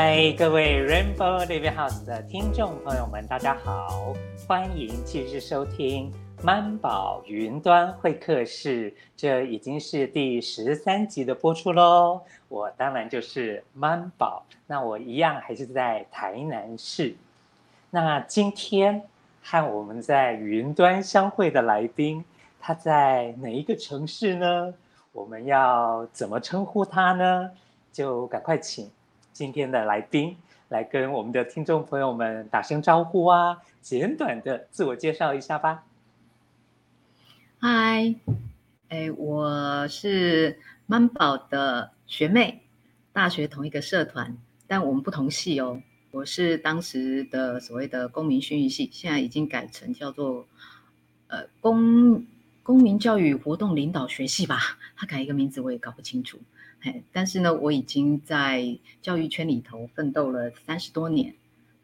嗨，各位 Rainbow Living House 的听众朋友们，大家好，欢迎继续收听曼宝云端会客室，这已经是第十三集的播出喽。我当然就是曼宝，那我一样还是在台南市。那今天和我们在云端相会的来宾，他在哪一个城市呢？我们要怎么称呼他呢？就赶快请。今天的来宾来跟我们的听众朋友们打声招呼啊，简短的自我介绍一下吧。嗨，哎，我是曼宝的学妹，大学同一个社团，但我们不同系哦。我是当时的所谓的公民训育系，现在已经改成叫做呃公公民教育活动领导学系吧，他改一个名字我也搞不清楚。嘿，但是呢，我已经在教育圈里头奋斗了三十多年，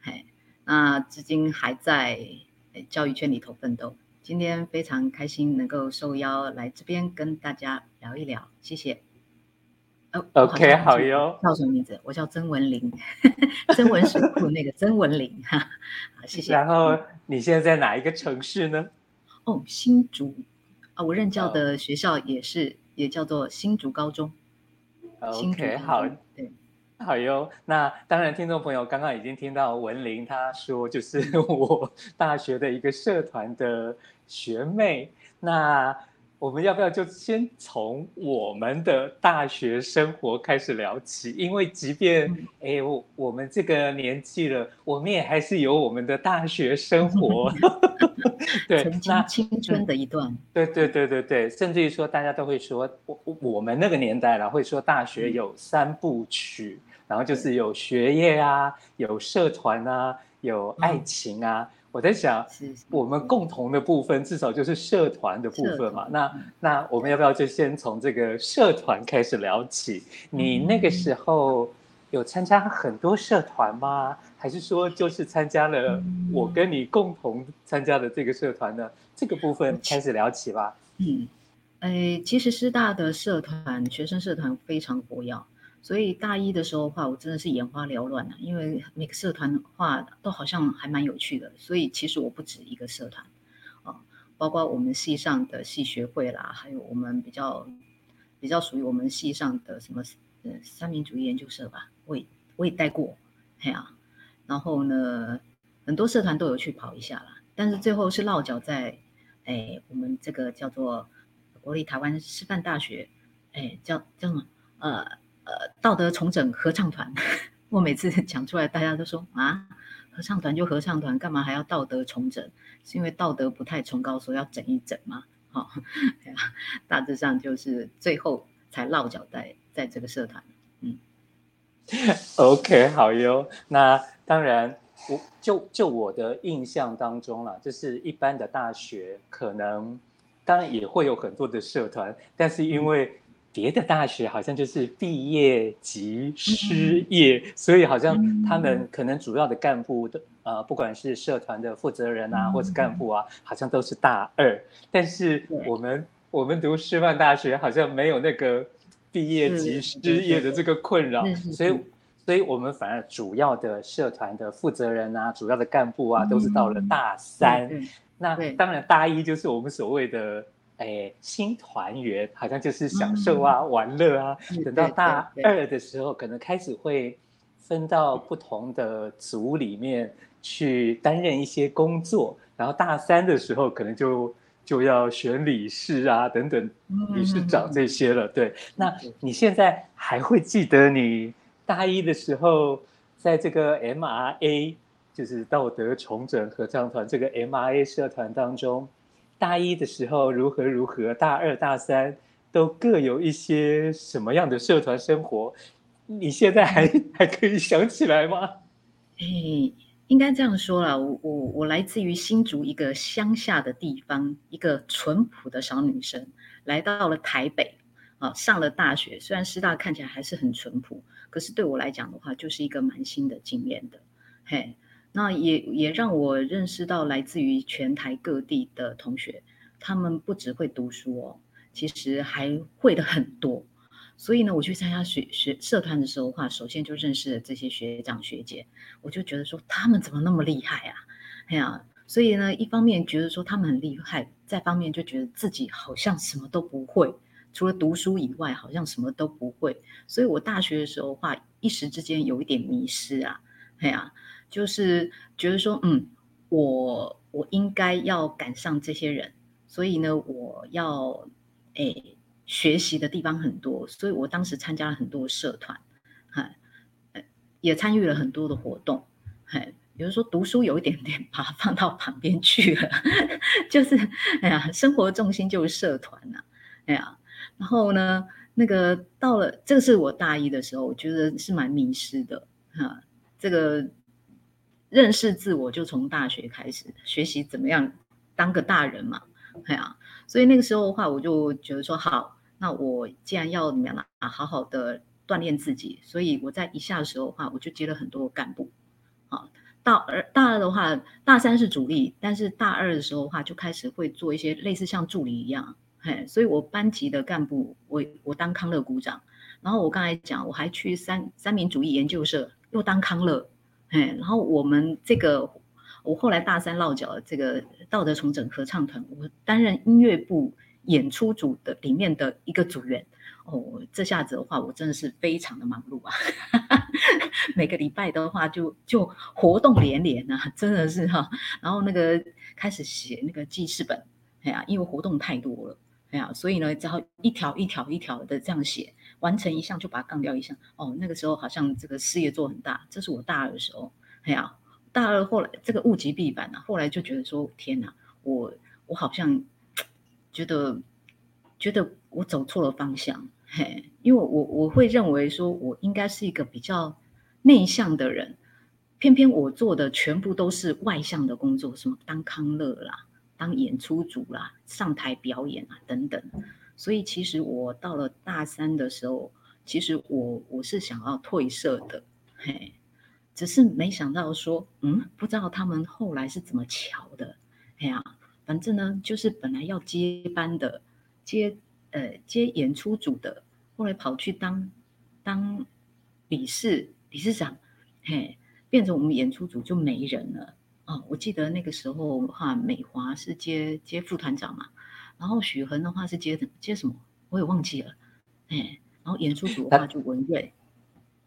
嘿，那至今还在教育圈里头奋斗。今天非常开心能够受邀来这边跟大家聊一聊，谢谢。哦，OK，好哟。叫什么名字？我叫曾文玲，曾文水库那个曾文玲哈。好，谢谢。然后你现在在哪一个城市呢？哦，新竹啊，我任教的学校也是，oh. 也叫做新竹高中。OK，好，对，好哟。那当然，听众朋友刚刚已经听到文玲她说，就是 我大学的一个社团的学妹。那我们要不要就先从我们的大学生活开始聊起？因为即便哎，我我们这个年纪了，我们也还是有我们的大学生活。对，那青春的一段。对对对对对，甚至于说，大家都会说，我我们那个年代了，会说大学有三部曲，嗯、然后就是有学业啊，有社团啊，有爱情啊。嗯我在想，我们共同的部分至少就是社团的部分嘛。那那我们要不要就先从这个社团开始聊起？你那个时候有参加很多社团吗？还是说就是参加了我跟你共同参加的这个社团呢？这个部分开始聊起吧。嗯，哎，其实师大的社团，学生社团非常活跃。所以大一的时候的话，我真的是眼花缭乱啊，因为每个社团的话都好像还蛮有趣的。所以其实我不止一个社团，啊，包括我们系上的系学会啦，还有我们比较比较属于我们系上的什么呃三民主义研究社吧，我也我也带过，嘿啊，然后呢，很多社团都有去跑一下啦，但是最后是落脚在哎我们这个叫做国立台湾师范大学，哎叫叫什么呃。呃，道德重整合唱团，我每次讲出来，大家都说啊，合唱团就合唱团，干嘛还要道德重整？是因为道德不太崇高，所以要整一整吗？好、大致上就是最后才落脚在在这个社团。嗯，OK，好哟。那当然，我就就我的印象当中啦，就是一般的大学可能当然也会有很多的社团，但是因为、别的大学好像就是毕业即失业，嗯、所以好像他们可能主要的干部的呃，不管是社团的负责人啊，或者干部啊，好像都是大二。但是我们我们读师范大学好像没有那个毕业即失业的这个困扰，所以所以我们反而主要的社团的负责人啊，主要的干部啊，都是到了大三。那当然大一就是我们所谓的。哎，新团员好像就是享受啊、嗯、玩乐啊。等到大二的时候，可能开始会分到不同的组里面去担任一些工作。然后大三的时候，可能就就要选理事啊等等，理事长这些了。对，那你现在还会记得你大一的时候，在这个 MRA，就是道德重整合唱团这个 MRA 社团当中？大一的时候如何如何，大二大三都各有一些什么样的社团生活？你现在还 还可以想起来吗？哎，应该这样说啦，我我我来自于新竹一个乡下的地方，一个淳朴的小女生，来到了台北啊，上了大学。虽然师大看起来还是很淳朴，可是对我来讲的话，就是一个蛮新的经验的，嘿。那也也让我认识到来自于全台各地的同学，他们不只会读书哦，其实还会的很多。所以呢，我去参加学学社团的时候的话，首先就认识了这些学长学姐，我就觉得说他们怎么那么厉害啊？哎呀，所以呢，一方面觉得说他们很厉害，再方面就觉得自己好像什么都不会，除了读书以外，好像什么都不会。所以我大学的时候话，一时之间有一点迷失啊，哎呀，就是觉得说，嗯，我我应该要赶上这些人，所以呢，我要诶。学习的地方很多，所以我当时参加了很多社团，哈，也参与了很多的活动，嘿，比如说读书有一点点把它放到旁边去了，就是哎呀，生活重心就是社团呐，哎呀，然后呢，那个到了这个是我大一的时候，我觉得是蛮迷失的，哈，这个认识自我就从大学开始学习怎么样当个大人嘛，哎呀。所以那个时候的话，我就觉得说好，那我既然要怎么样？啊，好好的锻炼自己。所以我在一下的时候的话，我就接了很多干部。好，到二大二的话，大三是主力，但是大二的时候的话，就开始会做一些类似像助理一样。嘿，所以我班级的干部，我我当康乐股长。然后我刚才讲，我还去三三民主义研究社又当康乐。哎，然后我们这个。我后来大三落脚这个道德重整合唱团，我担任音乐部演出组的里面的一个组员。哦，这下子的话，我真的是非常的忙碌啊！每个礼拜的话就，就就活动连连啊，真的是哈。然后那个开始写那个记事本，哎呀，因为活动太多了，哎呀，所以呢，只好一条一条一条的这样写，完成一项就把它杠掉一项。哦，那个时候好像这个事业做很大，这是我大二的时候，哎呀。大二后来这个物极必反啊，后来就觉得说天哪，我我好像觉得觉得我走错了方向，嘿，因为我我会认为说我应该是一个比较内向的人，偏偏我做的全部都是外向的工作，什么当康乐啦，当演出组啦，上台表演啊等等，所以其实我到了大三的时候，其实我我是想要退社的，嘿。只是没想到说，嗯，不知道他们后来是怎么巧的，哎呀，反正呢，就是本来要接班的，接呃接演出组的，后来跑去当当理事理事长，嘿，变成我们演出组就没人了。哦，我记得那个时候哈，美华是接接副团长嘛，然后许恒的话是接接什么，我也忘记了，哎，然后演出组的话就文瑞。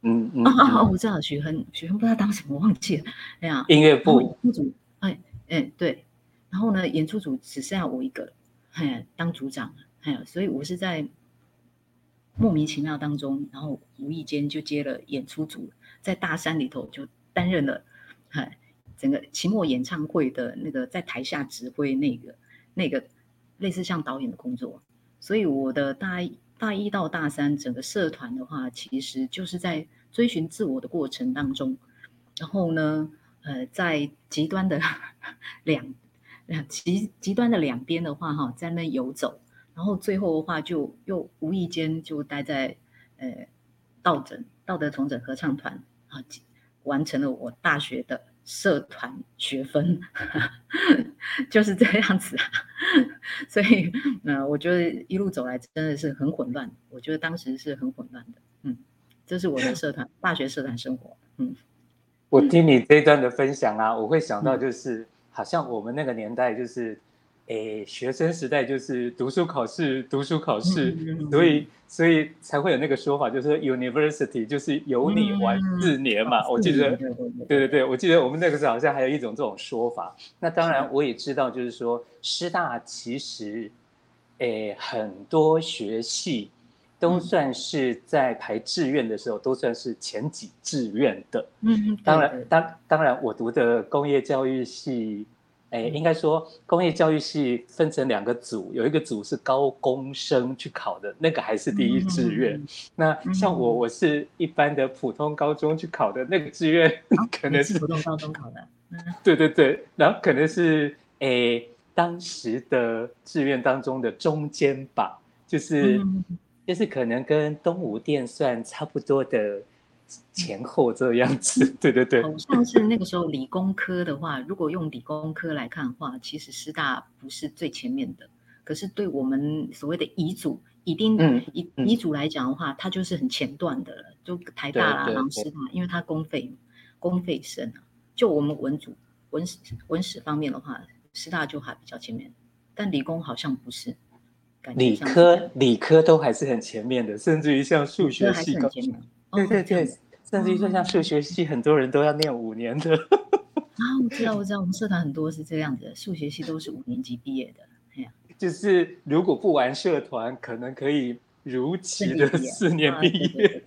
嗯嗯啊啊我知道许恒，许恒不知道当什么，我忘记了。哎呀，音乐部演出组，哎哎对，然后呢，演出组只剩下我一个，哎，当组长，哎，所以我是在莫名其妙当中，然后无意间就接了演出组，在大山里头就担任了，哎，整个期末演唱会的那个在台下指挥那个那个类似像导演的工作，所以我的大一。大一到大三，整个社团的话，其实就是在追寻自我的过程当中。然后呢，呃，在极端的 两两极极端的两边的话，哈，在那游走。然后最后的话，就又无意间就待在呃道整道德重整合唱团啊，完成了我大学的。社团学分 就是这样子啊，所以，呃，我觉得一路走来真的是很混乱。我觉得当时是很混乱的，嗯，这是我的社团大学社团生活，嗯。我听你这一段的分享啊，我会想到就是，好像我们那个年代就是。诶，学生时代就是读书考试，读书考试，嗯、所以所以才会有那个说法，就是 university 就是有你玩四年嘛。嗯、我记得，对对对，我记得我们那个时候好像还有一种这种说法。那当然我也知道，就是说师大其实，诶，很多学系都算是在排志愿的时候，都算是前几志愿的。嗯，当然，当当然，我读的工业教育系。哎，应该说工业教育系分成两个组，有一个组是高工生去考的，那个还是第一志愿。嗯、那像我，我是一般的普通高中去考的，那个志愿、哦、可能是，是普通高中考的。嗯、对对对，然后可能是哎当时的志愿当中的中间吧，就是、嗯、就是可能跟东吴电算差不多的。前后这样子，对对对，好像是那个时候理工科的话，如果用理工科来看的话，其实师大不是最前面的，可是对我们所谓的遗嘱，一定遗遗嘱来讲的话，它就是很前段的了，就台大啦、然后师大，因为它公费公费生啊。就我们文组文史文史方面的话，师大就还比较前面，但理工好像不是。理科理科都还是很前面的，甚至于像数学系高，对对对，甚至于说像数学系，很多人都要念五年的。啊，我知道，我知道，我们社团很多是这样子的，数学系都是五年级毕业的。哎呀，就是如果不玩社团，可能可以如期的四年毕业。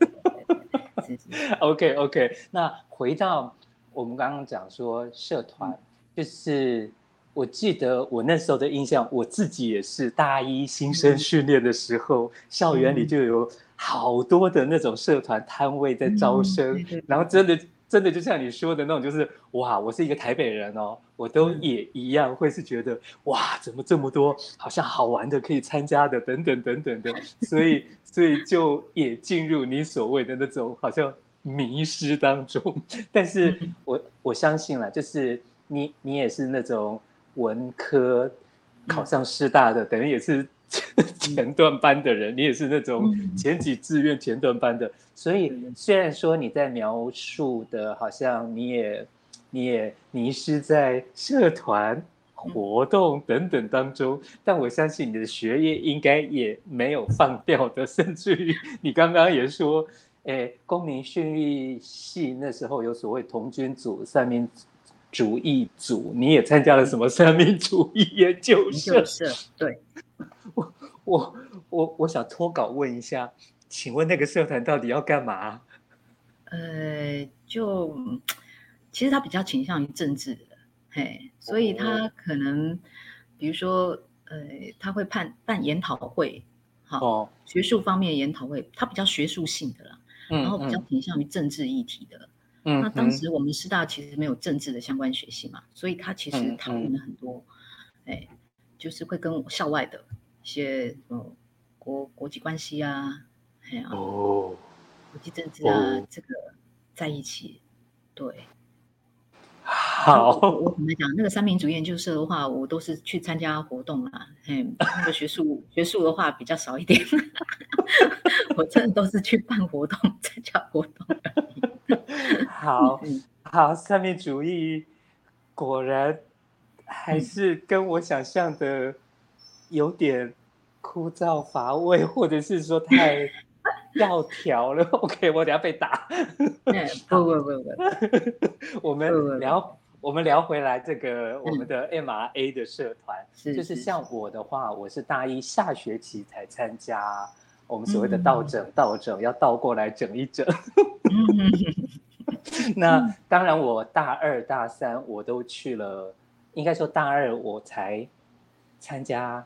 OK OK，那回到我们刚刚讲说社团，就是。我记得我那时候的印象，我自己也是大一新生训练的时候，嗯、校园里就有好多的那种社团摊位在招生，嗯、然后真的真的就像你说的那种，就是哇，我是一个台北人哦，我都也一样会是觉得哇，怎么这么多好像好玩的可以参加的等等等等的，所以所以就也进入你所谓的那种好像迷失当中。但是我我相信了，就是你你也是那种。文科考上师大的，等于也是前段班的人，你也是那种前几志愿前段班的，所以虽然说你在描述的，好像你也你也迷失在社团活动等等当中，但我相信你的学业应该也没有放掉的，甚至于你刚刚也说，诶，公民训育系那时候有所谓童军组、三民主义组，你也参加了什么三民主义研究社？对。我我我我想脱稿问一下，请问那个社团到底要干嘛？呃，就其实他比较倾向于政治的，嘿，所以他可能，哦、比如说，呃，他会办办研讨会，好，哦、学术方面研讨会，他比较学术性的啦，嗯、然后比较倾向于政治议题的。那当时我们师大其实没有政治的相关学系嘛，所以他其实讨论了很多，哎，就是会跟校外的一些国国际关系啊，哎呀，哦，国际政治啊，哦、这个在一起，对。好，我怎么讲？那个三民主义研究社的话，我都是去参加活动啦。嗯，那个学术学术的话比较少一点，我真的都是去办活动、参加活动。好 好，三民主义果然还是跟我想象的有点枯燥乏味，或者是说太 教条了。OK，我等下被打。不不不不，我们聊。我们聊回来这个我们的 MRA 的社团，嗯、就是像我的话，我是大一下学期才参加我们所谓的倒整、嗯、倒整，要倒过来整一整。那当然，我大二大三我都去了，应该说大二我才参加。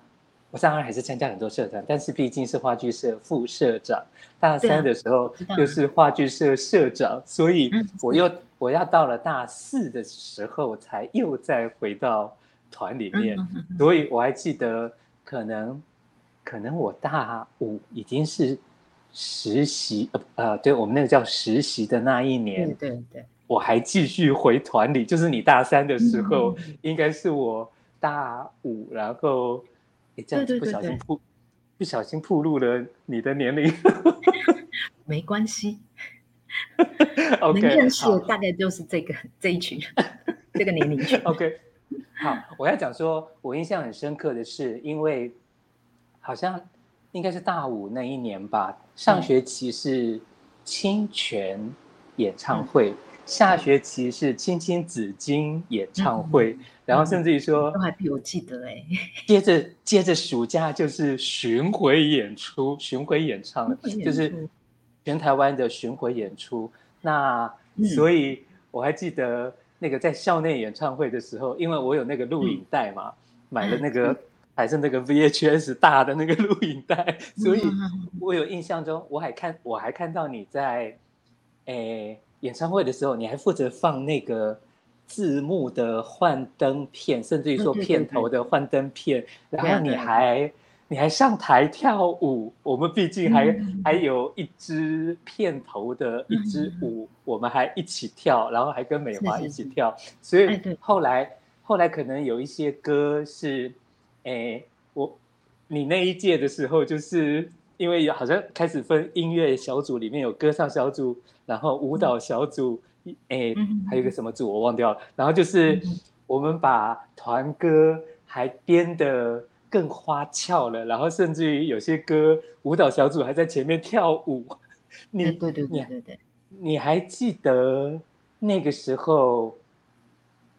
我大二还是参加很多社团，但是毕竟是话剧社副社长。大三的时候又是话剧社社长，所以我又我要到了大四的时候才又再回到团里面。所以我还记得，可能可能我大五已经是实习，呃，对我们那个叫实习的那一年，对对对，我还继续回团里。就是你大三的时候，应该是我大五，然后。你这样子不小心铺，不小心铺露了你的年龄。没关系。OK，能认识的大概就是这个 这一群，这个年龄群。OK，好，我要讲说，我印象很深刻的是，因为好像应该是大五那一年吧，上学期是清泉演唱会。嗯下学期是青青紫荆演唱会，嗯、然后甚至于说都还比我记得哎。接着接着暑假就是巡回演出，巡回演唱就是全台湾的巡回演出。那、嗯、所以我还记得那个在校内演唱会的时候，因为我有那个录影带嘛，嗯、买了那个还是那个 VHS 大的那个录影带，所以我有印象中我还看我还看到你在诶。演唱会的时候，你还负责放那个字幕的幻灯片，甚至于说片头的幻灯片，然后你还你还上台跳舞。我们毕竟还、嗯、还有一支片头的一支舞，嗯、我们还一起跳，然后还跟美华一起跳。所以后来后来可能有一些歌是，诶，我你那一届的时候，就是因为好像开始分音乐小组，里面有歌唱小组，然后舞蹈小组，哎、嗯，还有一个什么组我忘掉了。然后就是我们把团歌还编的更花俏了，然后甚至于有些歌舞蹈小组还在前面跳舞。你对对对对对，你还记得那个时候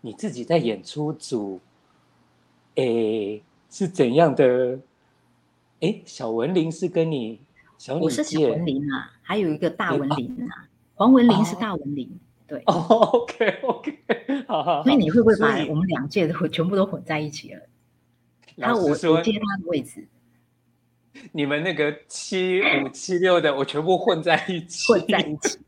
你自己在演出组，哎，是怎样的？哎，小文玲是跟你小我是小文玲啊，还有一个大文玲啊，黄文玲是大文玲，对。哦，OK OK，好好。所以你会不会把我们两届都全部都混在一起了？那我我接他的位置。你们那个七五七六的，我全部混在一起，混在一起。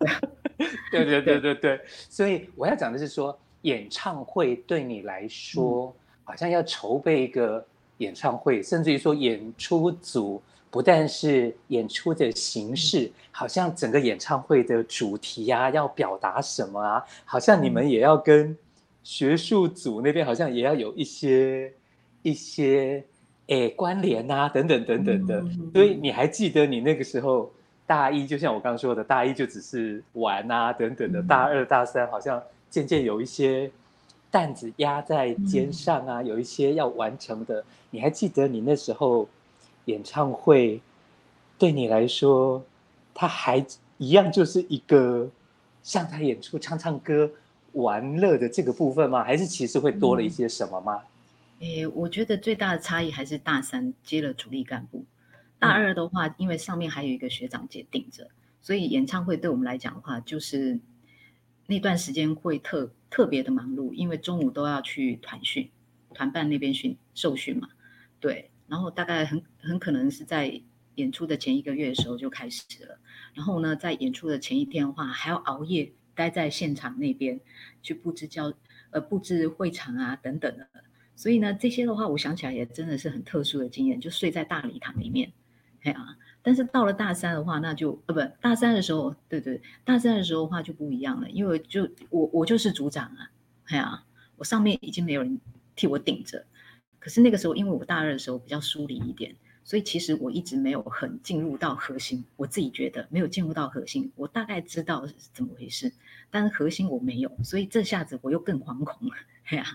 对对对对对，所以我要讲的是说，演唱会对你来说，嗯、好像要筹备一个演唱会，甚至于说演出组不但是演出的形式，嗯、好像整个演唱会的主题啊，要表达什么啊，好像你们也要跟学术组那边好像也要有一些一些。诶，关联啊，等等等等的，所以你还记得你那个时候大一，就像我刚刚说的，大一就只是玩啊，等等的。大二、大三好像渐渐有一些担子压在肩上啊，有一些要完成的。你还记得你那时候演唱会对你来说，它还一样就是一个上台演出、唱唱歌、玩乐的这个部分吗？还是其实会多了一些什么吗？诶，我觉得最大的差异还是大三接了主力干部，大二的话，因为上面还有一个学长姐顶着，所以演唱会对我们来讲的话，就是那段时间会特特别的忙碌，因为中午都要去团训，团办那边训受训嘛，对，然后大概很很可能是在演出的前一个月的时候就开始了，然后呢，在演出的前一天的话，还要熬夜待在现场那边去布置教呃布置会场啊等等的。所以呢，这些的话，我想起来也真的是很特殊的经验，就睡在大礼堂里面，哎呀，但是到了大三的话，那就呃不，大三的时候，对对，大三的时候的话就不一样了，因为就我我就是组长啊，哎呀，我上面已经没有人替我顶着，可是那个时候，因为我大二的时候比较疏离一点。所以其实我一直没有很进入到核心，我自己觉得没有进入到核心，我大概知道是怎么回事，但是核心我没有，所以这下子我又更惶恐了，哎呀，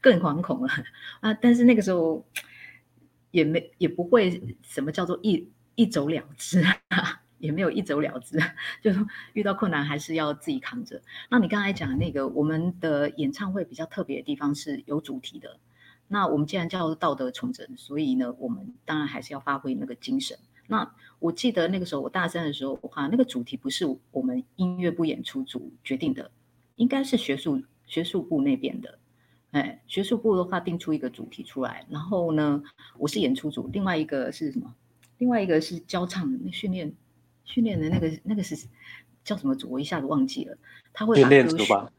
更惶恐了啊！但是那个时候也没也不会什么叫做一一走了之，也没有一走了之，就遇到困难还是要自己扛着。那你刚才讲那个，我们的演唱会比较特别的地方是有主题的。那我们既然叫道德重整，所以呢，我们当然还是要发挥那个精神。那我记得那个时候，我大三的时候，哈，那个主题不是我们音乐部演出组决定的，应该是学术学术部那边的。哎，学术部的话定出一个主题出来，然后呢，我是演出组，另外一个是什么？另外一个是教唱那训练训练的那个那个是叫什么组？我一下子忘记了。他会把训练组吧？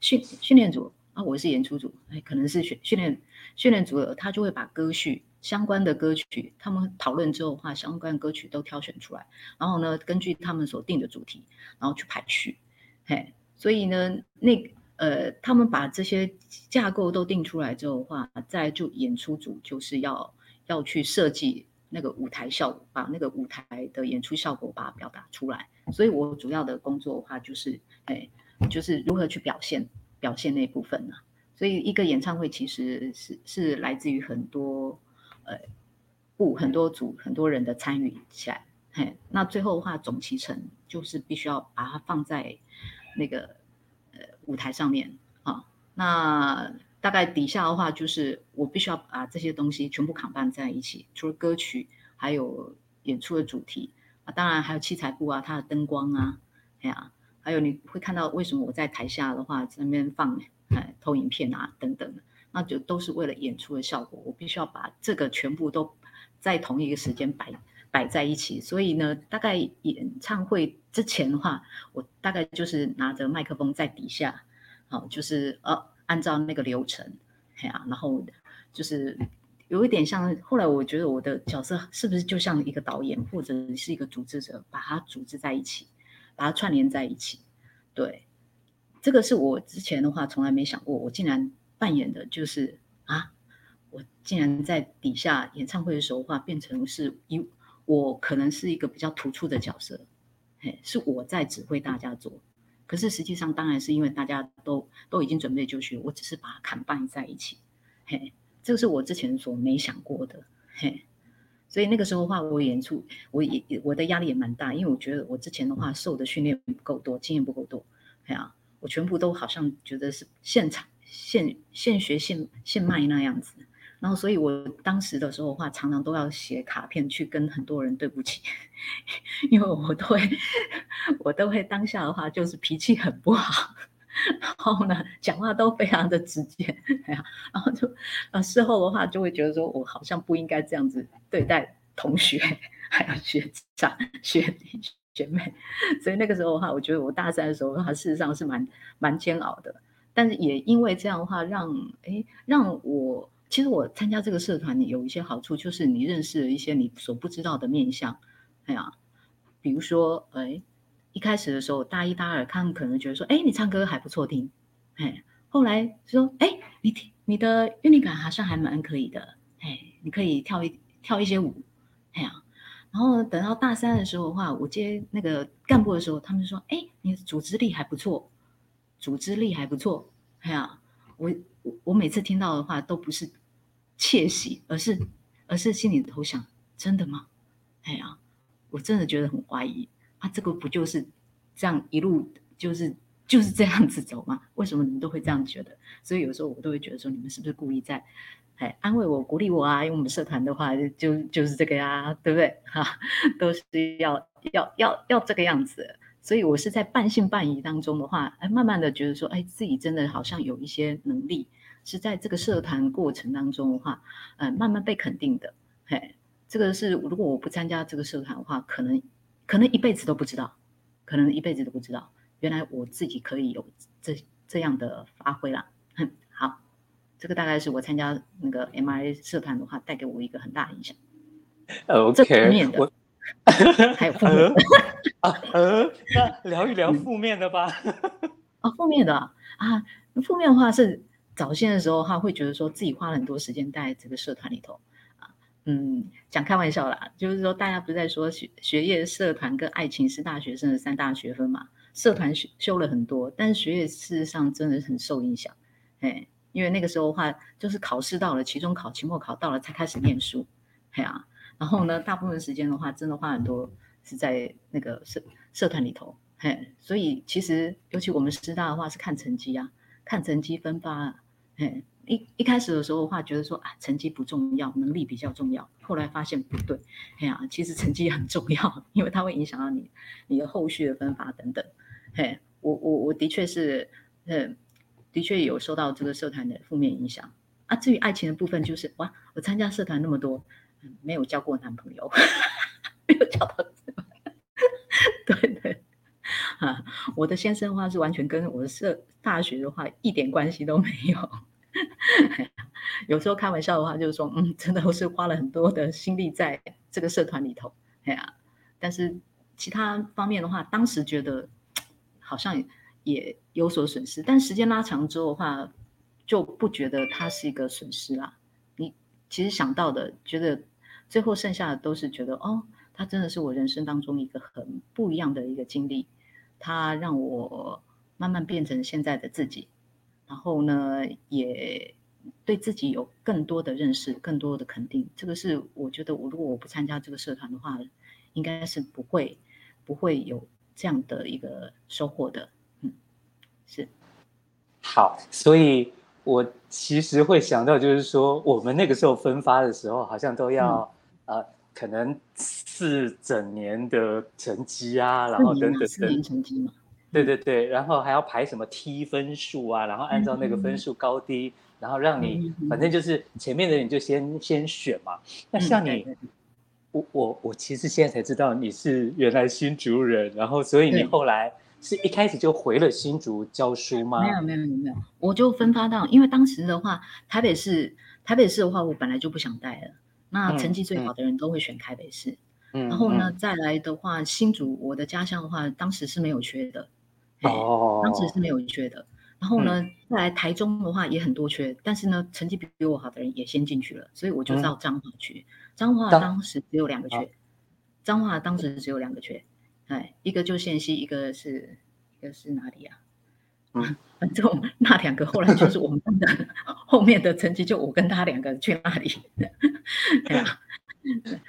训训练组。啊，我是演出组，哎，可能是训训练训练组的，他就会把歌序相关的歌曲，他们讨论之后的话，相关的歌曲都挑选出来，然后呢，根据他们所定的主题，然后去排序，嘿，所以呢，那呃，他们把这些架构都定出来之后的话，再就演出组就是要要去设计那个舞台效果，把那个舞台的演出效果把它表达出来，所以我主要的工作的话就是，哎，就是如何去表现。表现那部分呢、所以一个演唱会其实是是来自于很多呃部很多组很多人的参与起来，嘿，那最后的话总期程就是必须要把它放在那个呃舞台上面啊。那大概底下的话就是我必须要把这些东西全部扛办在一起，除了歌曲，还有演出的主题啊，当然还有器材部啊，它的灯光啊，哎呀。还有你会看到为什么我在台下的话在那边放哎投影片啊等等，那就都是为了演出的效果。我必须要把这个全部都在同一个时间摆摆在一起。所以呢，大概演唱会之前的话，我大概就是拿着麦克风在底下，好，就是呃按照那个流程，嘿啊，然后就是有一点像。后来我觉得我的角色是不是就像一个导演或者是一个组织者，把它组织在一起。把它串联在一起，对，这个是我之前的话从来没想过，我竟然扮演的就是啊，我竟然在底下演唱会的时候话变成是一我可能是一个比较突出的角色，嘿，是我在指挥大家做。可是实际上当然是因为大家都都已经准备就绪，我只是把它砍绊在一起，嘿，这个是我之前所没想过的，嘿。所以那个时候话，我演出我也我的压力也蛮大，因为我觉得我之前的话受的训练不够多，经验不够多，哎呀，我全部都好像觉得是现场现现学现现卖那样子。然后，所以我当时的时候的话，常常都要写卡片去跟很多人对不起，因为我都会，我都会当下的话就是脾气很不好，然后呢，讲话都非常的直接，哎呀，然后就呃事后的话就会觉得说我好像不应该这样子对待同学，还有学长、学弟、学妹，所以那个时候的话，我觉得我大三的时候的话，事实上是蛮蛮煎熬的，但是也因为这样的话让，让哎让我。其实我参加这个社团有一些好处，就是你认识了一些你所不知道的面相。哎呀，比如说，哎，一开始的时候，大一、大二，他们可能觉得说，哎，你唱歌还不错听，哎，后来说，哎，你听你的韵律感好像还蛮可以的，哎，你可以跳一跳一些舞，哎呀，然后等到大三的时候的话，我接那个干部的时候，他们说，哎，你的组织力还不错，组织力还不错，哎呀，我。我每次听到的话都不是窃喜，而是而是心里头想：真的吗？哎呀，我真的觉得很怀疑啊！这个不就是这样一路就是就是这样子走吗？为什么你们都会这样觉得？所以有时候我都会觉得说，你们是不是故意在哎安慰我、鼓励我啊？因为我们社团的话就就是这个呀，对不对？哈、啊，都是要要要要这个样子。所以我是在半信半疑当中的话，哎，慢慢的觉得说，哎，自己真的好像有一些能力。是在这个社团过程当中的话，呃，慢慢被肯定的。嘿，这个是如果我不参加这个社团的话，可能可能一辈子都不知道，可能一辈子都不知道，原来我自己可以有这这样的发挥啦。哼，好，这个大概是我参加那个 MIA 社团的话，带给我一个很大的影响。OK，正面的，还有负面的 啊，呃，那聊一聊负面的吧。啊，负面的啊，负面的话是。早先的时候，他会觉得说自己花了很多时间在这个社团里头啊，嗯，讲开玩笑啦，就是说大家不是在说学学业、社团跟爱情是大学生的三大学分嘛？社团修修了很多，但是学业事实上真的很受影响，哎，因为那个时候的话，就是考试到了，期中考、期末考到了才开始念书，哎呀，然后呢，大部分时间的话，真的花很多是在那个社社团里头，嘿，所以其实尤其我们师大的话是看成绩啊，看成绩分发啊。哎，一一开始的时候的话，觉得说啊，成绩不重要，能力比较重要。后来发现不对，哎呀，其实成绩很重要，因为它会影响到你你的后续的分发等等。嘿，我我我的确是，嗯，的确有受到这个社团的负面影响啊。至于爱情的部分，就是哇，我参加社团那么多，没有交过男朋友，没有交到，对对，我的先生的话是完全跟我的社大学的话一点关系都没有。有时候开玩笑的话，就是说，嗯，真的我是花了很多的心力在这个社团里头，哎呀，但是其他方面的话，当时觉得好像也有所损失，但时间拉长之后的话，就不觉得它是一个损失啦。你其实想到的，觉得最后剩下的都是觉得，哦，它真的是我人生当中一个很不一样的一个经历，它让我慢慢变成现在的自己。然后呢，也对自己有更多的认识，更多的肯定。这个是我觉得，我如果我不参加这个社团的话，应该是不会不会有这样的一个收获的。嗯，是。好，所以我其实会想到，就是说，我们那个时候分发的时候，好像都要、嗯、呃，可能是整年的成绩啊，然后等等等。四年成绩嘛。对对对，然后还要排什么 T 分数啊，然后按照那个分数高低，嗯、然后让你、嗯、反正就是前面的人就先先选嘛。那像你，嗯、我我我其实现在才知道你是原来新竹人，然后所以你后来是一开始就回了新竹教书吗？没有没有没有，我就分发到，因为当时的话，台北市台北市的话，我本来就不想带了。那成绩最好的人都会选台北市，嗯、然后呢、嗯、再来的话，新竹我的家乡的话，当时是没有缺的。哦，当时是没有缺的，然后呢，再来台中的话也很多缺，但是呢，成绩比我好的人也先进去了，所以我就到彰化去。彰化当时只有两个缺，彰化当时只有两个缺，哎，一个就县西，一个是一个是哪里呀？嗯，反正那两个后来就是我们的后面的成绩，就我跟他两个去那里。对啊，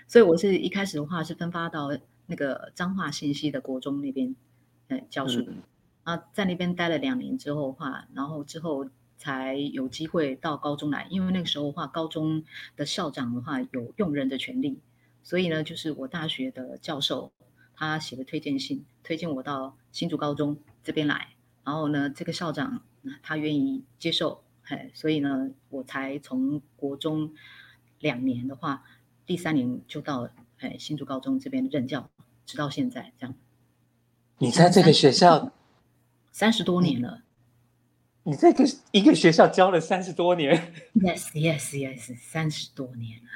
所以我是一开始的话是分发到那个彰化信息的国中那边，呃，教书。啊，在那边待了两年之后的话，然后之后才有机会到高中来，因为那个时候的话，高中的校长的话有用人的权利，所以呢，就是我大学的教授他写的推荐信，推荐我到新竹高中这边来，然后呢，这个校长他愿意接受，嘿，所以呢，我才从国中两年的话，第三年就到哎新竹高中这边任教，直到现在这样。你在这个学校？三十多年了，你这个一个学校教了三十多年？Yes, yes, yes，三十多年了。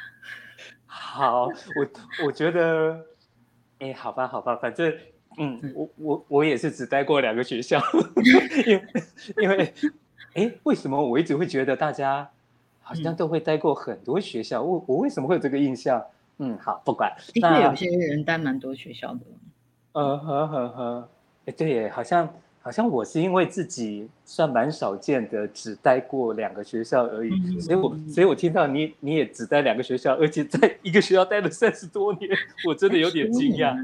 好，我我觉得，哎，好吧，好吧，反正，嗯，我我我也是只待过两个学校，因为因为，哎，为什么我一直会觉得大家好像都会待过很多学校？我、嗯、我为什么会有这个印象？嗯，好，不管。的确，有些人待蛮多学校的。呃呵呵呵，哎，对耶，好像。好像我是因为自己算蛮少见的，只待过两个学校而已，嗯、所以我所以我听到你你也只待两个学校，而且在一个学校待了三十多年，我真的有点惊讶。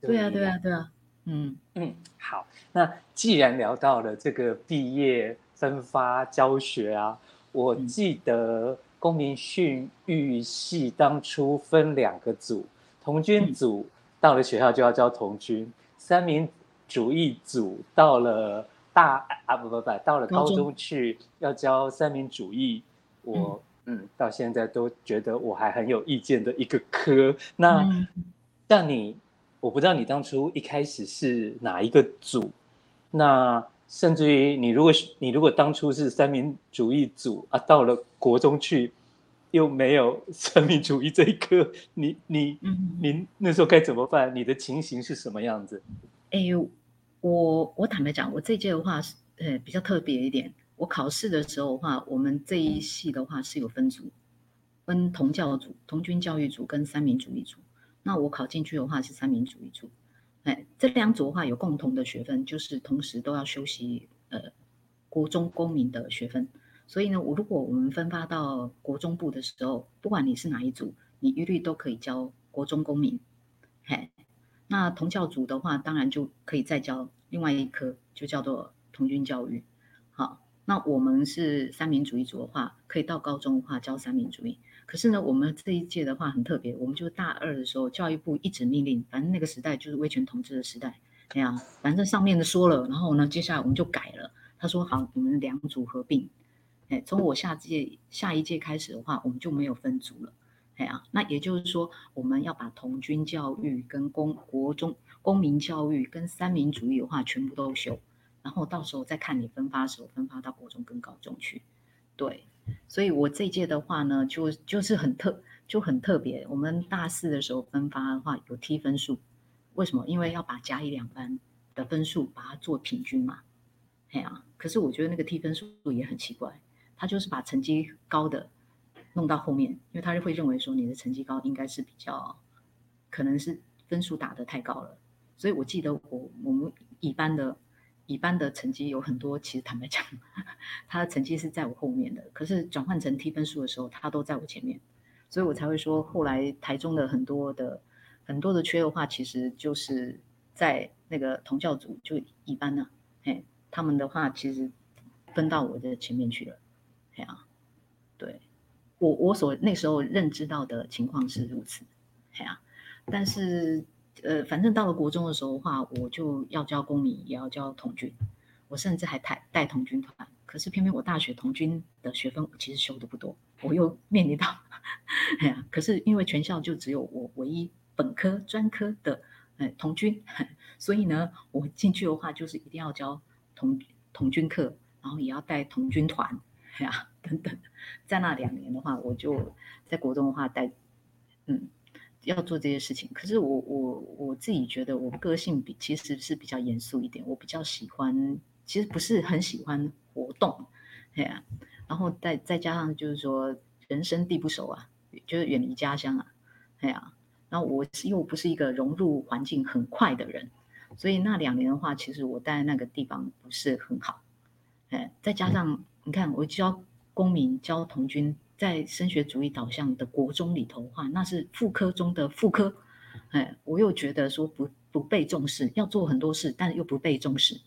对啊，对啊，对啊，嗯。嗯，好，那既然聊到了这个毕业分发教学啊，我记得公民训育系当初分两个组，童军组到了学校就要教童军，三民主义组到了大啊不不不，到了高中。去要教三民主义，我嗯，嗯到现在都觉得我还很有意见的一个科。那像你，我不知道你当初一开始是哪一个组，那甚至于你如果你如果当初是三民主义组啊，到了国中去又没有三民主义这一科，你你你那时候该怎么办？你的情形是什么样子？哎呦。我我坦白讲，我这届的话是呃比较特别一点。我考试的时候的话，我们这一系的话是有分组，分同教组、同军教育组跟三民主义组。那我考进去的话是三民主义组。哎，这两组的话有共同的学分，就是同时都要修习呃国中公民的学分。所以呢，我如果我们分发到国中部的时候，不管你是哪一组，你一律都可以教国中公民。嘿。那同教组的话，当然就可以再教另外一科，就叫做童军教育。好，那我们是三民主义组的话，可以到高中的话教三民主义。可是呢，我们这一届的话很特别，我们就大二的时候，教育部一纸命令，反正那个时代就是威权统治的时代，哎呀，反正上面的说了，然后呢，接下来我们就改了。他说好，你们两组合并，哎，从我下届下一届开始的话，我们就没有分组了。哎呀，那也就是说，我们要把童军教育跟公国中公民教育跟三民主义的话全部都修，然后到时候再看你分发的时候分发到国中跟高中去。对，所以我这届的话呢，就就是很特就很特别。我们大四的时候分发的话有踢分数，为什么？因为要把甲乙两班的分数把它做平均嘛。哎呀，可是我觉得那个踢分数也很奇怪，他就是把成绩高的。弄到后面，因为他就会认为说你的成绩高应该是比较，可能是分数打得太高了，所以我记得我我们乙班的乙班的成绩有很多，其实坦白讲，他的成绩是在我后面的，可是转换成踢分数的时候，他都在我前面，所以我才会说后来台中的很多的很多的缺的话，其实就是在那个同教组就乙班呢、啊，嘿，他们的话其实分到我的前面去了，哎呀，对。我我所那时候认知到的情况是如此，哎呀，但是呃，反正到了国中的时候的话，我就要教公民，也要教童军，我甚至还带带童军团。可是偏偏我大学童军的学分其实修的不多，我又面临到，哎呀，可是因为全校就只有我唯一本科专科的呃童军，所以呢，我进去的话就是一定要教童童军课，然后也要带童军团。哎 呀，等等，在那两年的话，我就在国中的话带，嗯，要做这些事情。可是我我我自己觉得，我个性比其实是比较严肃一点，我比较喜欢其实不是很喜欢活动，哎呀，然后再再加上就是说人生地不熟啊，就是远离家乡啊，哎呀，然后我又不是一个融入环境很快的人，所以那两年的话，其实我待在那个地方不是很好，哎，再加上你看我教公民教童军。在升学主义导向的国中里头的话，那是副科中的副科，哎，我又觉得说不不被重视，要做很多事，但又不被重视，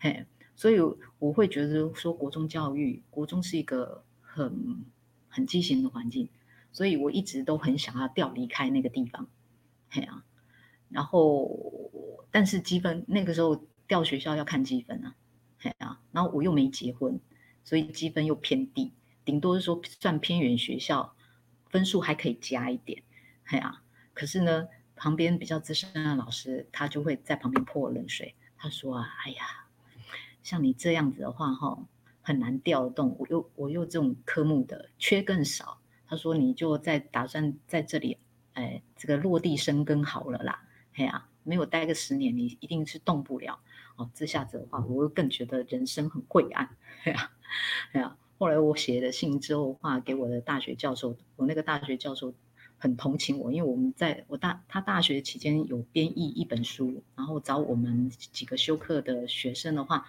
嘿，所以我会觉得说国中教育，国中是一个很很畸形的环境，所以我一直都很想要调离开那个地方，嘿啊，然后但是积分那个时候调学校要看积分啊，嘿啊，然后我又没结婚，所以积分又偏低。顶多是说算偏远学校，分数还可以加一点，哎呀，可是呢，旁边比较资深的老师，他就会在旁边泼我冷水。他说啊，哎呀，像你这样子的话，哈，很难调动。我又我又这种科目的缺更少。他说你就在打算在这里，哎，这个落地生根好了啦。哎呀，没有待个十年，你一定是动不了。哦，这下子的话，我会更觉得人生很晦暗。嘿呀，哎呀。后来我写了信之后，话给我的大学教授，我那个大学教授很同情我，因为我们在我大他大学期间有编译一本书，然后找我们几个修课的学生的话，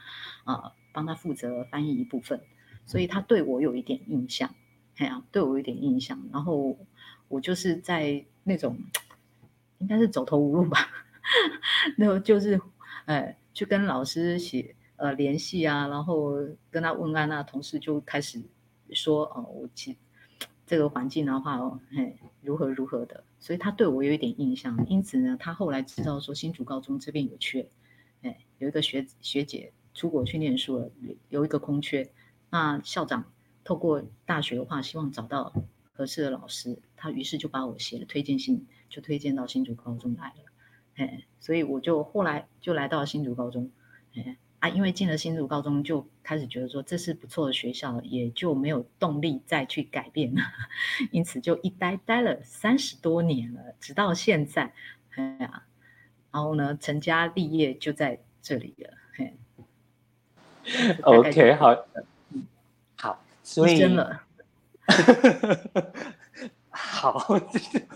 啊、帮他负责翻译一部分，所以他对我有一点印象，哎呀，对我有一点印象，然后我就是在那种应该是走投无路吧，那就是哎，去跟老师写。呃，联系啊，然后跟他问安啊，同事就开始说，哦，我其这个环境的话，哦，嘿，如何如何的，所以他对我有一点印象。因此呢，他后来知道说新竹高中这边有缺，哎，有一个学学姐出国去念书了，有一个空缺，那校长透过大学的话，希望找到合适的老师，他于是就把我写了推荐信，就推荐到新竹高中来了，哎，所以我就后来就来到新竹高中，哎。啊，因为进了新竹高中，就开始觉得说这是不错的学校，也就没有动力再去改变了，因此就一待待了三十多年了，直到现在，哎呀，然后呢，成家立业就在这里了，嘿。OK，好，好，所以真了，好，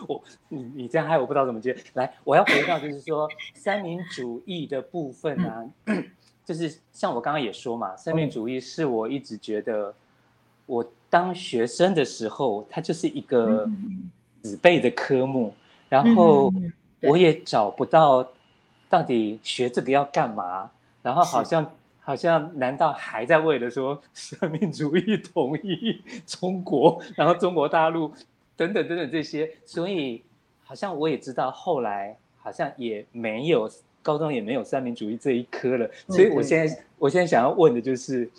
我你你这样害我不知道怎么接，来，我要回到就是说三民主义的部分啊。嗯就是像我刚刚也说嘛，生命主义是我一直觉得，我当学生的时候，它就是一个死背的科目，然后我也找不到到底学这个要干嘛，然后好像好像难道还在为了说 生命主义统一中国，然后中国大陆等等等等这些，所以好像我也知道后来好像也没有。高中也没有三民主义这一科了，所以我现在我现在想要问的就是，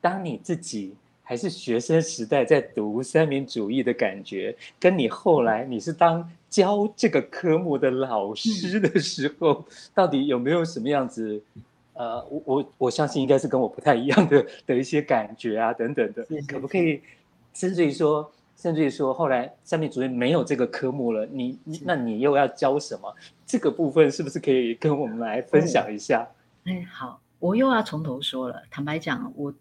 当你自己还是学生时代在读三民主义的感觉，跟你后来你是当教这个科目的老师的时候，到底有没有什么样子？呃，我我我相信应该是跟我不太一样的的一些感觉啊，等等的，可不可以？甚至于说。甚至于说，后来三民主义没有这个科目了，你你那你又要教什么？这个部分是不是可以跟我们来分享一下？哎，好，我又要从头说了。坦白讲，我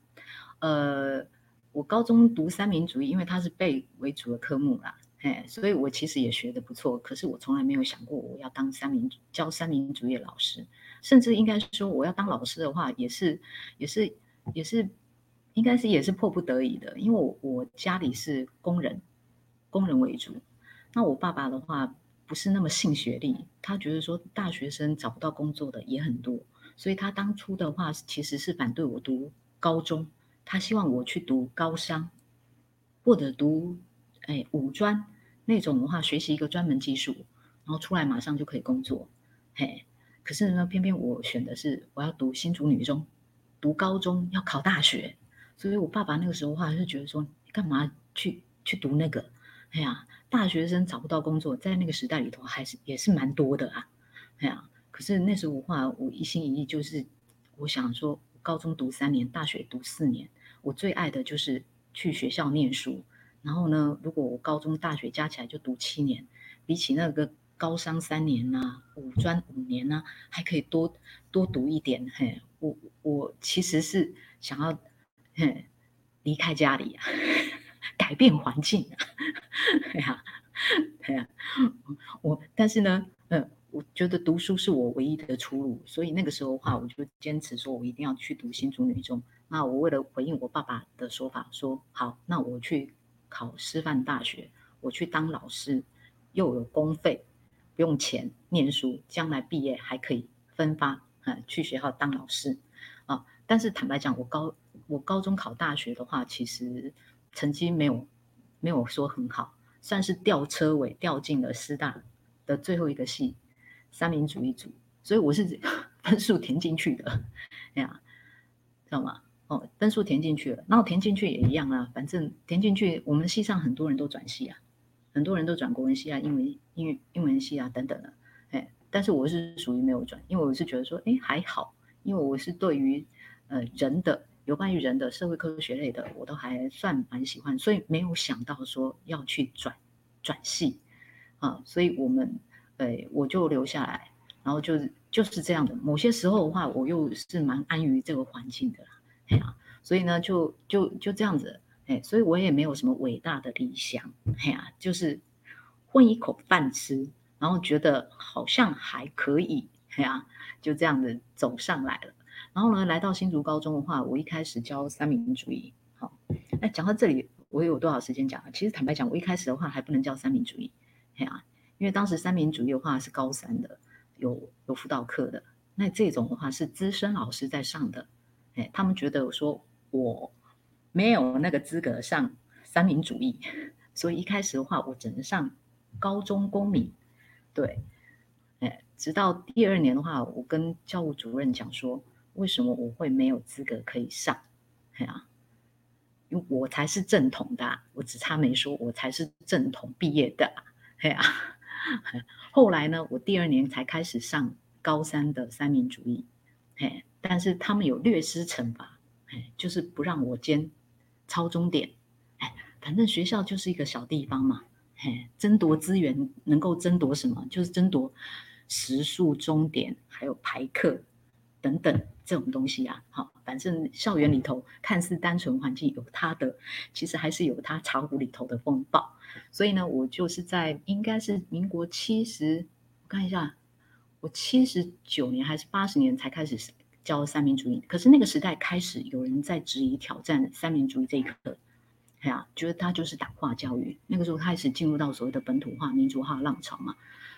呃，我高中读三民主义，因为它是被为主的科目啦，哎，所以我其实也学的不错。可是我从来没有想过我要当三民教三民主义的老师，甚至应该说我要当老师的话，也是也是也是。应该是也是迫不得已的，因为我我家里是工人，工人为主。那我爸爸的话不是那么信学历，他觉得说大学生找不到工作的也很多，所以他当初的话其实是反对我读高中，他希望我去读高商或者读哎五专那种的话，学习一个专门技术，然后出来马上就可以工作。嘿，可是呢，偏偏我选的是我要读新竹女中，读高中要考大学。所以，我爸爸那个时候话是觉得说，你干嘛去去读那个？哎呀，大学生找不到工作，在那个时代里头还是也是蛮多的啊。哎呀，可是那时候话，我一心一意就是，我想说，高中读三年，大学读四年，我最爱的就是去学校念书。然后呢，如果我高中、大学加起来就读七年，比起那个高商三年呐、五专五年呐、还可以多多读一点。嘿，我。我其实是想要哼离开家里啊，改变环境啊，对呀，哎呀，我但是呢，嗯，我觉得读书是我唯一的出路，所以那个时候的话，我就坚持说我一定要去读新竹女中。那我为了回应我爸爸的说法，说好，那我去考师范大学，我去当老师，又有公费，不用钱，念书，将来毕业还可以分发。嗯，去学校当老师啊，但是坦白讲，我高我高中考大学的话，其实成绩没有没有说很好，算是吊车尾掉进了师大的最后一个系三民主义组，所以我是 分数填进去的，哎呀，知道吗？哦，分数填进去了，然后填进去也一样啊，反正填进去，我们系上很多人都转系啊，很多人都转国文系啊，英文英英文系啊等等的。哎但是我是属于没有转，因为我是觉得说，哎，还好，因为我是对于呃人的有关于人的社会科学类的，我都还算蛮喜欢，所以没有想到说要去转转系啊，所以我们呃我就留下来，然后就是就是这样的。某些时候的话，我又是蛮安于这个环境的啦，哎呀，所以呢就就就这样子，哎，所以我也没有什么伟大的理想，哎呀，就是混一口饭吃。然后觉得好像还可以，呀，就这样子走上来了。然后呢，来到新竹高中的话，我一开始教三民主义。好，哎，讲到这里，我有多少时间讲？其实坦白讲，我一开始的话还不能叫三民主义，呀，因为当时三民主义的话是高三的，有有辅导课的，那这种的话是资深老师在上的，哎，他们觉得说我没有那个资格上三民主义，所以一开始的话，我只能上高中公民。对，哎，直到第二年的话，我跟教务主任讲说，为什么我会没有资格可以上？哎呀，因为我才是正统的，我只差没说，我才是正统毕业的。哎呀，后来呢，我第二年才开始上高三的三民主义，嘿，但是他们有略施惩罚，嘿，就是不让我兼超钟点，哎，反正学校就是一个小地方嘛。嘿，争夺资源能够争夺什么？就是争夺时数、终点，还有排课等等这种东西啊。好，反正校园里头看似单纯环境有它的，其实还是有它茶壶里头的风暴。所以呢，我就是在应该是民国七十，我看一下，我七十九年还是八十年才开始教三民主义。可是那个时代开始有人在质疑挑战三民主义这一课。哎呀，觉得他就是党化教育，那个时候开始进入到所谓的本土化、民族化浪潮嘛，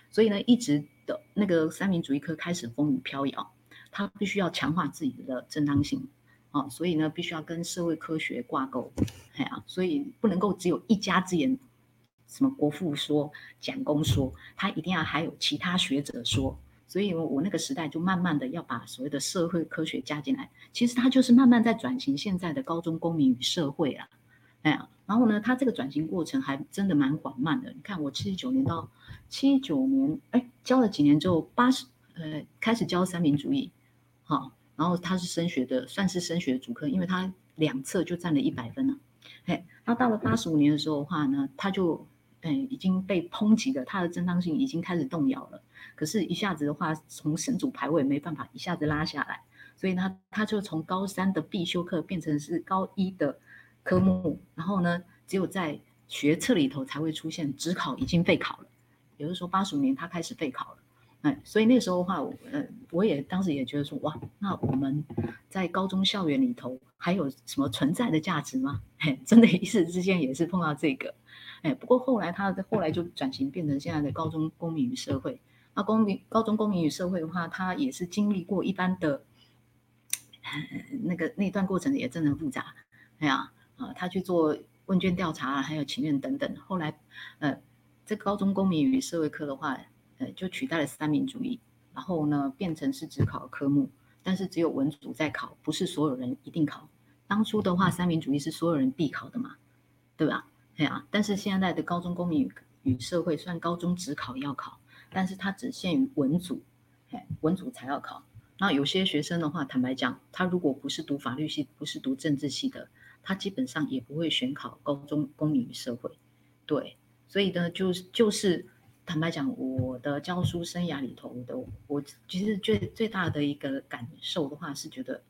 所以呢，一直的那个三民主义课开始风雨飘摇，他必须要强化自己的正当性啊，所以呢，必须要跟社会科学挂钩，哎呀，所以不能够只有一家之言，什么国父说、蒋公说，他一定要还有其他学者说，所以我那个时代就慢慢的要把所谓的社会科学加进来，其实他就是慢慢在转型现在的高中公民与社会啊。哎呀，然后呢，他这个转型过程还真的蛮缓慢的。你看，我七九年到七九年，哎，教了几年之后，八十呃开始教三民主义，好，然后他是升学的，算是升学的主科，因为他两册就占了一百分了。哎，那到了八十五年的时候的话呢，他就嗯已经被抨击了，他的正当性已经开始动摇了。可是，一下子的话，从神主牌位没办法一下子拉下来，所以呢，他就从高三的必修课变成是高一的。科目，然后呢，只有在学测里头才会出现只考已经废考了，也就是说八十五年他开始废考了，哎，所以那时候的话，我呃，我也当时也觉得说，哇，那我们在高中校园里头还有什么存在的价值吗？哎，真的，一时之间也是碰到这个，哎，不过后来他后来就转型变成现在的高中公民与社会，那公民高中公民与社会的话，他也是经历过一般的，那个那段过程也真的很复杂，哎呀。啊，他去做问卷调查，还有请愿等等。后来，呃，这高中公民与社会科的话，就取代了三民主义，然后呢，变成是只考科目，但是只有文组在考，不是所有人一定考。当初的话，三民主义是所有人必考的嘛，对吧？对啊。但是现在的高中公民与与社会，算高中只考要考，但是它只限于文组，哎，文组才要考。那有些学生的话，坦白讲，他如果不是读法律系，不是读政治系的。他基本上也不会选考高中公民与社会，对，所以呢，就是就是坦白讲，我的教书生涯里头的，我其实最最大的一个感受的话是觉得，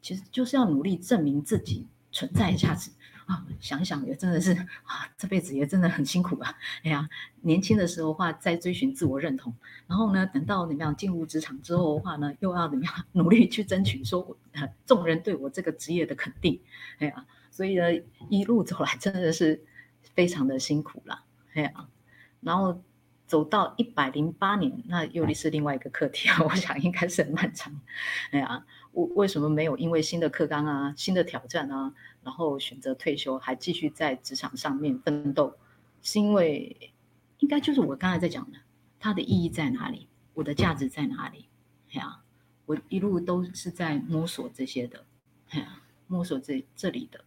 其实就是要努力证明自己存在价值。啊，想想也真的是啊，这辈子也真的很辛苦啊。哎呀，年轻的时候的话在追寻自我认同，然后呢，等到怎么样进入职场之后的话呢，又要怎么样努力去争取说众人对我这个职业的肯定。哎呀，所以呢，一路走来真的是非常的辛苦了。哎呀，然后走到一百零八年，那又是另外一个课题啊，我想应该是很漫长。哎呀，我为什么没有因为新的课纲啊、新的挑战啊？然后选择退休，还继续在职场上面奋斗，是因为应该就是我刚才在讲的，它的意义在哪里？我的价值在哪里？哎呀，我一路都是在摸索这些的，哎呀，摸索这这里的。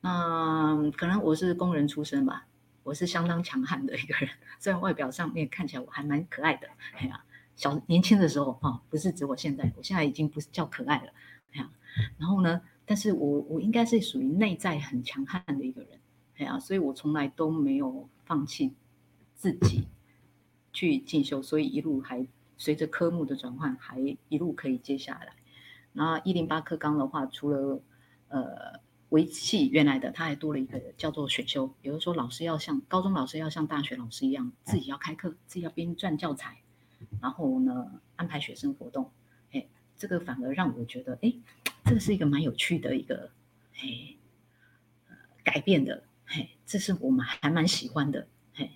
那可能我是工人出身吧，我是相当强悍的一个人，虽然外表上面看起来我还蛮可爱的，哎呀，小年轻的时候啊，不是指我现在，我现在已经不是叫可爱了，哎呀，然后呢？但是我我应该是属于内在很强悍的一个人，哎呀，所以我从来都没有放弃自己去进修，所以一路还随着科目的转换，还一路可以接下来。那一零八课纲的话，除了呃维系原来的，它还多了一个叫做选修，比如说老师要像高中老师要像大学老师一样，自己要开课，自己要编撰教材，然后呢安排学生活动，哎，这个反而让我觉得哎。这是一个蛮有趣的一个，嘿，改变的，嘿，这是我们还蛮喜欢的，嘿，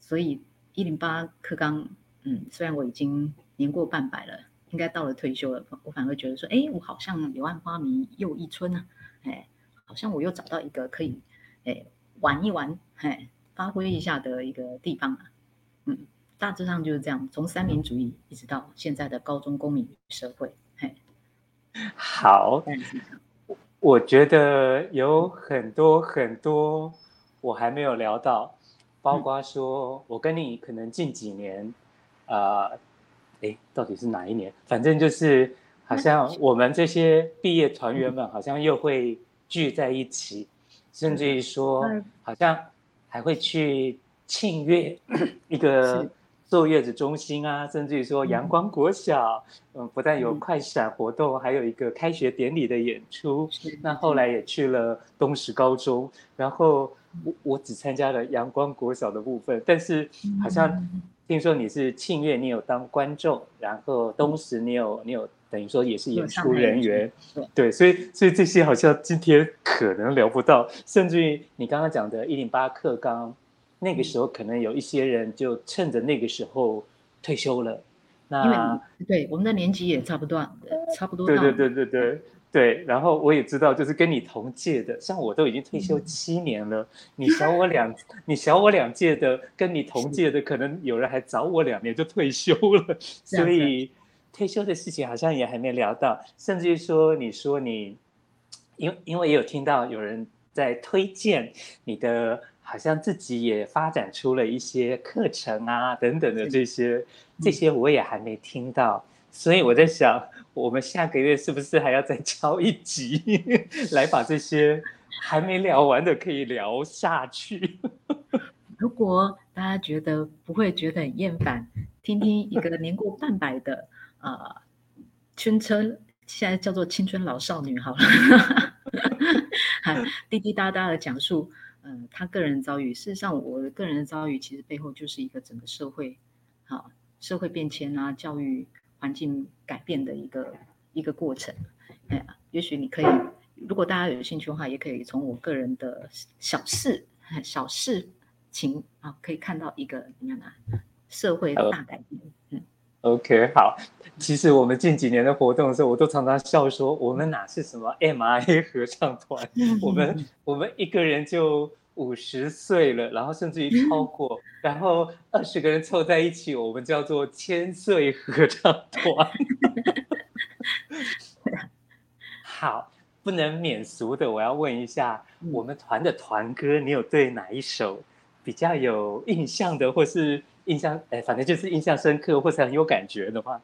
所以一零八课纲，嗯，虽然我已经年过半百了，应该到了退休了，我反而觉得说，哎，我好像柳暗花明又一村呢，哎，好像我又找到一个可以，哎，玩一玩，嘿，发挥一下的一个地方了，嗯，大致上就是这样，从三民主义一直到现在的高中公民与社会。好，我觉得有很多很多我还没有聊到，包括说我跟你可能近几年，啊、呃，哎，到底是哪一年？反正就是好像我们这些毕业团员们好像又会聚在一起，甚至于说好像还会去庆月一个。坐月子中心啊，甚至于说阳光国小，嗯，不但有快闪活动，还有一个开学典礼的演出。那后来也去了东石高中，然后我我只参加了阳光国小的部分，但是好像听说你是庆月，你有当观众，然后东石你有你有等于说也是演出人员，对，所以所以这些好像今天可能聊不到，甚至于你刚刚讲的一零八课纲。那个时候可能有一些人就趁着那个时候退休了，那因为对我们的年纪也差不多，差不多。对对对对对对。然后我也知道，就是跟你同届的，像我都已经退休七年了，嗯、你小我两，你小我两届的，跟你同届的，可能有人还早我两年就退休了，所以退休的事情好像也还没聊到，甚至于说，你说你，因为因为也有听到有人在推荐你的。好像自己也发展出了一些课程啊，等等的这些，这些我也还没听到，所以我在想，我们下个月是不是还要再敲一集，来把这些还没聊完的可以聊下去？如果大家觉得不会觉得很厌烦，听听一个年过半百的啊，青春现在叫做青春老少女好了，滴滴答答的讲述。嗯，他个人遭遇，事实上，我的个人的遭遇其实背后就是一个整个社会，好，社会变迁啊，教育环境改变的一个一个过程。哎呀，也许你可以，如果大家有兴趣的话，也可以从我个人的小事、小事情啊，可以看到一个怎么样的社会的大改变。嗯。OK，好。其实我们近几年的活动的时候，我都常常笑说，我们哪是什么 MIA 合唱团，我们我们一个人就五十岁了，然后甚至于超过，然后二十个人凑在一起，我们叫做千岁合唱团。好，不能免俗的，我要问一下，我们团的团歌，你有对哪一首比较有印象的，或是？印象哎，反正就是印象深刻或是很有感觉的话。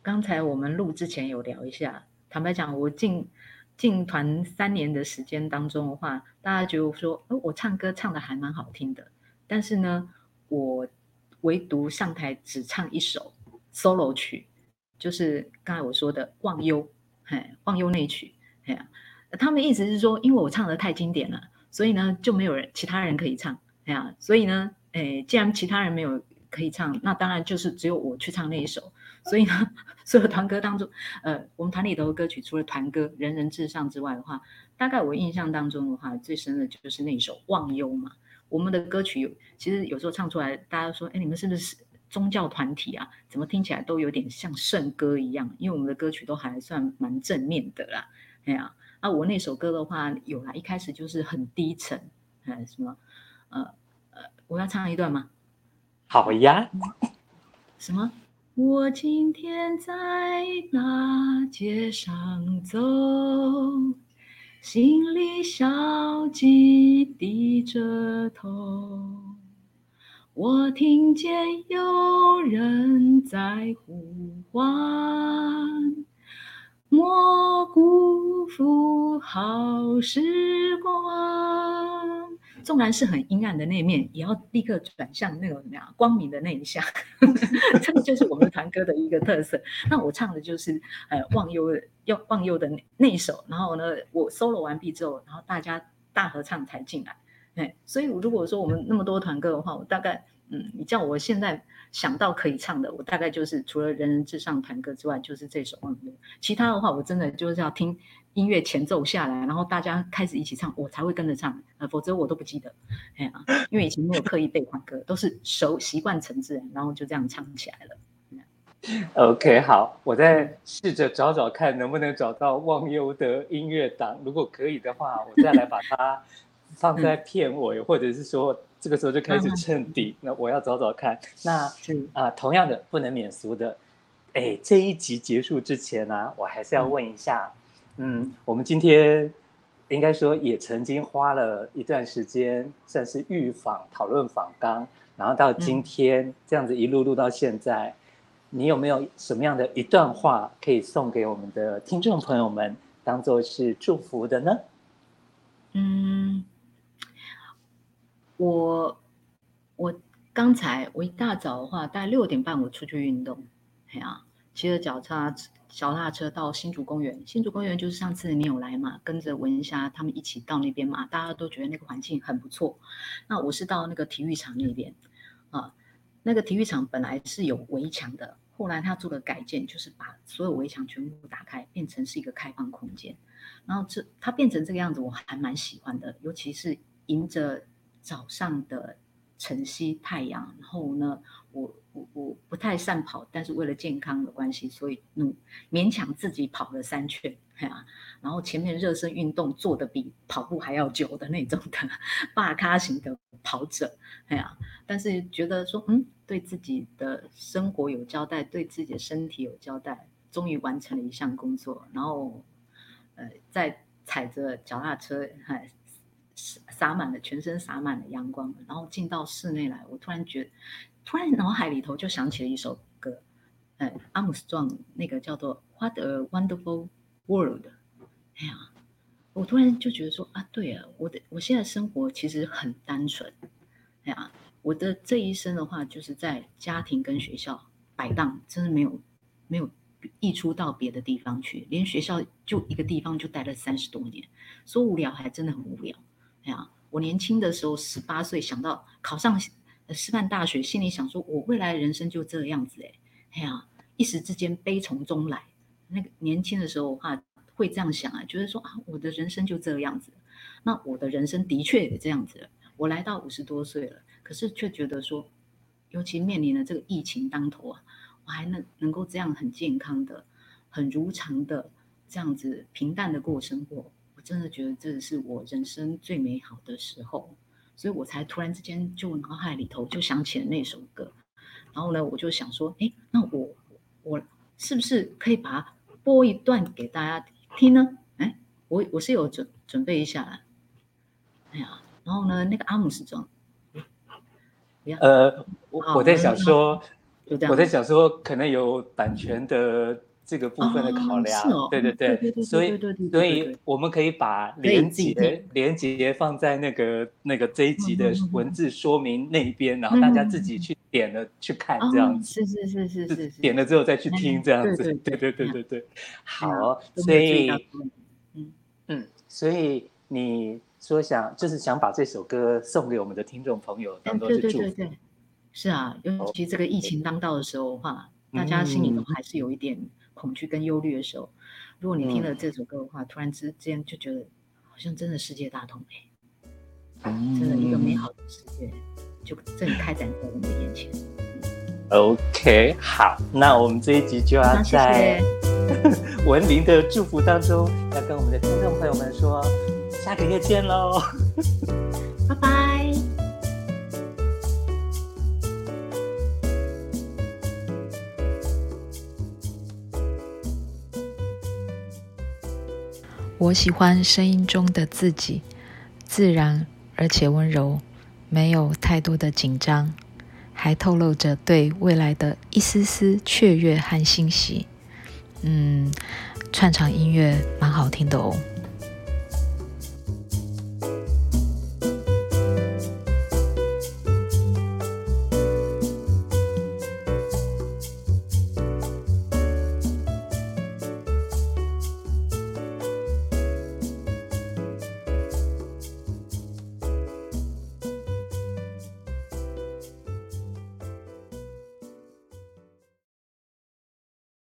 刚才我们录之前有聊一下，坦白讲，我进进团三年的时间当中的话，大家觉得说，哦，我唱歌唱的还蛮好听的，但是呢，我唯独上台只唱一首 solo 曲，就是刚才我说的《忘忧》哎，忘忧那曲，哎呀，他们意思是说，因为我唱的太经典了，所以呢就没有人其他人可以唱，哎呀，所以呢，哎，既然其他人没有可以唱，那当然就是只有我去唱那一首。所以呢，所有团歌当中，呃，我们团里头的歌曲除了团歌《人人至上》之外的话，大概我印象当中的话，最深的就是那首《忘忧》嘛。我们的歌曲有，其实有时候唱出来，大家说，哎，你们是不是宗教团体啊？怎么听起来都有点像圣歌一样？因为我们的歌曲都还算蛮正面的啦。哎呀，啊，我那首歌的话，有啦，一开始就是很低沉，哎，什么，呃呃，我要唱一段吗？好呀。什么？我今天在大街上走，心里小鸡低着头。我听见有人在呼唤，莫辜负好时光。纵然是很阴暗的那一面，也要立刻转向那个怎么样光明的那一项，这个就是我们团歌的一个特色。那我唱的就是呃忘忧的要忘忧的那那一首，然后呢我 solo 完毕之后，然后大家大合唱才进来。哎，所以如果说我们那么多团歌的话，我大概嗯，你叫我现在想到可以唱的，我大概就是除了人人至上团歌之外，就是这首忘忧。其他的话，我真的就是要听。音乐前奏下来，然后大家开始一起唱，我才会跟着唱，呃，否则我都不记得，哎呀，因为以前没有刻意背款歌，都是熟习惯成自然，然后就这样唱起来了。OK，好，我再试着找找看能不能找到忘忧的音乐档，如果可以的话，我再来把它放在 片尾，嗯、或者是说这个时候就开始趁底。嗯、那我要找找看。那啊、呃，同样的不能免俗的，哎，这一集结束之前呢、啊，我还是要问一下。嗯嗯，我们今天应该说也曾经花了一段时间，算是预访讨论访纲，然后到今天这样子一路录到现在，嗯、你有没有什么样的一段话可以送给我们的听众朋友们，当做是祝福的呢？嗯，我我刚才我一大早的话，大概六点半我出去运动，哎呀，骑着脚踏。脚踏车到新竹公园，新竹公园就是上次你有来嘛，跟着文霞他们一起到那边嘛，大家都觉得那个环境很不错。那我是到那个体育场那边啊，那个体育场本来是有围墙的，后来他做了改建，就是把所有围墙全部打开，变成是一个开放空间。然后这它变成这个样子，我还蛮喜欢的，尤其是迎着早上的晨曦太阳，然后呢，我。我我不太善跑，但是为了健康的关系，所以嗯，勉强自己跑了三圈，哎呀，然后前面热身运动做的比跑步还要久的那种的 大咖型的跑者，哎呀，但是觉得说嗯，对自己的生活有交代，对自己的身体有交代，终于完成了一项工作，然后呃，在踩着脚踏车，哎，洒满了全身洒满了阳光，然后进到室内来，我突然觉得。突然脑海里头就想起了一首歌，呃，阿姆斯壮那个叫做《What a Wonderful World》。哎呀，我突然就觉得说啊，对啊，我的我现在生活其实很单纯。哎呀，我的这一生的话，就是在家庭跟学校摆荡，真的没有没有溢出到别的地方去，连学校就一个地方就待了三十多年，说无聊还真的很无聊。哎呀，我年轻的时候十八岁想到考上。师范大学，心里想说，我未来人生就这样子哎，哎呀，一时之间悲从中来。那个年轻的时候啊，会这样想啊，觉得说啊，我的人生就这样子。那我的人生的确也这样子。我来到五十多岁了，可是却觉得说，尤其面临了这个疫情当头啊，我还能能够这样很健康的、很如常的这样子平淡的过生活，真的觉得这是我人生最美好的时候。所以我才突然之间就脑海里头就想起了那首歌，然后呢，我就想说，哎，那我我是不是可以把它播一段给大家听呢？哎，我我是有准准备一下来，哎呀，然后呢，那个阿姆斯壮，呃，我我在想说，我在想说，可能有版权的这个部分的考量。哦哦、对对对，所以所以我们可以把连接连接放在那个那个这一集的文字说明那一边，嗯、然后大家自己去点了、嗯、去看这样子。是是是是是，是，点了之后再去听这样子。对对对对对对。好，所以嗯嗯，所以你说想就是想把这首歌送给我们的听众朋友，当做是祝福。对对对对是啊，尤其这个疫情当道的时候的话，大家心里都还是有一点恐惧跟忧虑的时候，如果你听了这首歌的话，突然之间就觉得好像真的世界大同哎，真的一个美好的世界就正开展在我们的眼前。OK，好，那我们这一集就要在 文明的祝福当中，要跟我们的听众朋友们说，下个月见喽，我喜欢声音中的自己，自然而且温柔，没有太多的紧张，还透露着对未来的一丝丝雀跃和欣喜。嗯，串场音乐蛮好听的哦。